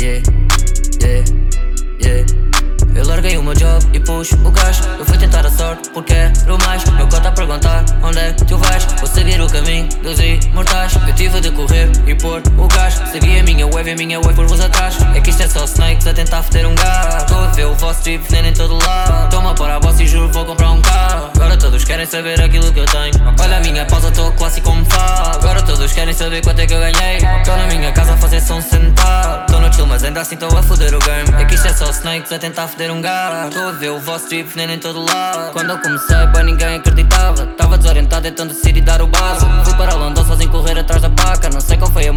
Yeah, yeah, yeah. Eu larguei o meu job e puxo o gás. Eu fui tentar a sorte porque quero mais. Meu cota a perguntar onde é que tu vais. Vou seguir o caminho dos imortais. Eu tive de correr e pôr o gás. Segui a minha wave e a minha wave por vos atrás. É que isto é só snakes a tentar foder um gato. Estou a ver o vosso trip veneno em todo lado. Toma para a boss e juro vou comprar um carro. Agora todos querem saber aquilo que eu tenho. Olha a minha pausa, estou clássico como falo. Agora todos querem saber quanto é que eu ganhei. Estou na minha casa a fazer som sentado. Ainda assim estou a foder o game. É que isto é só snakes a tentar foder um gato. Estou a ver o vosso trip veneno em todo lado. Quando eu comecei, para ninguém acreditava. Estava desorientado, então decidi dar o base. Fui para London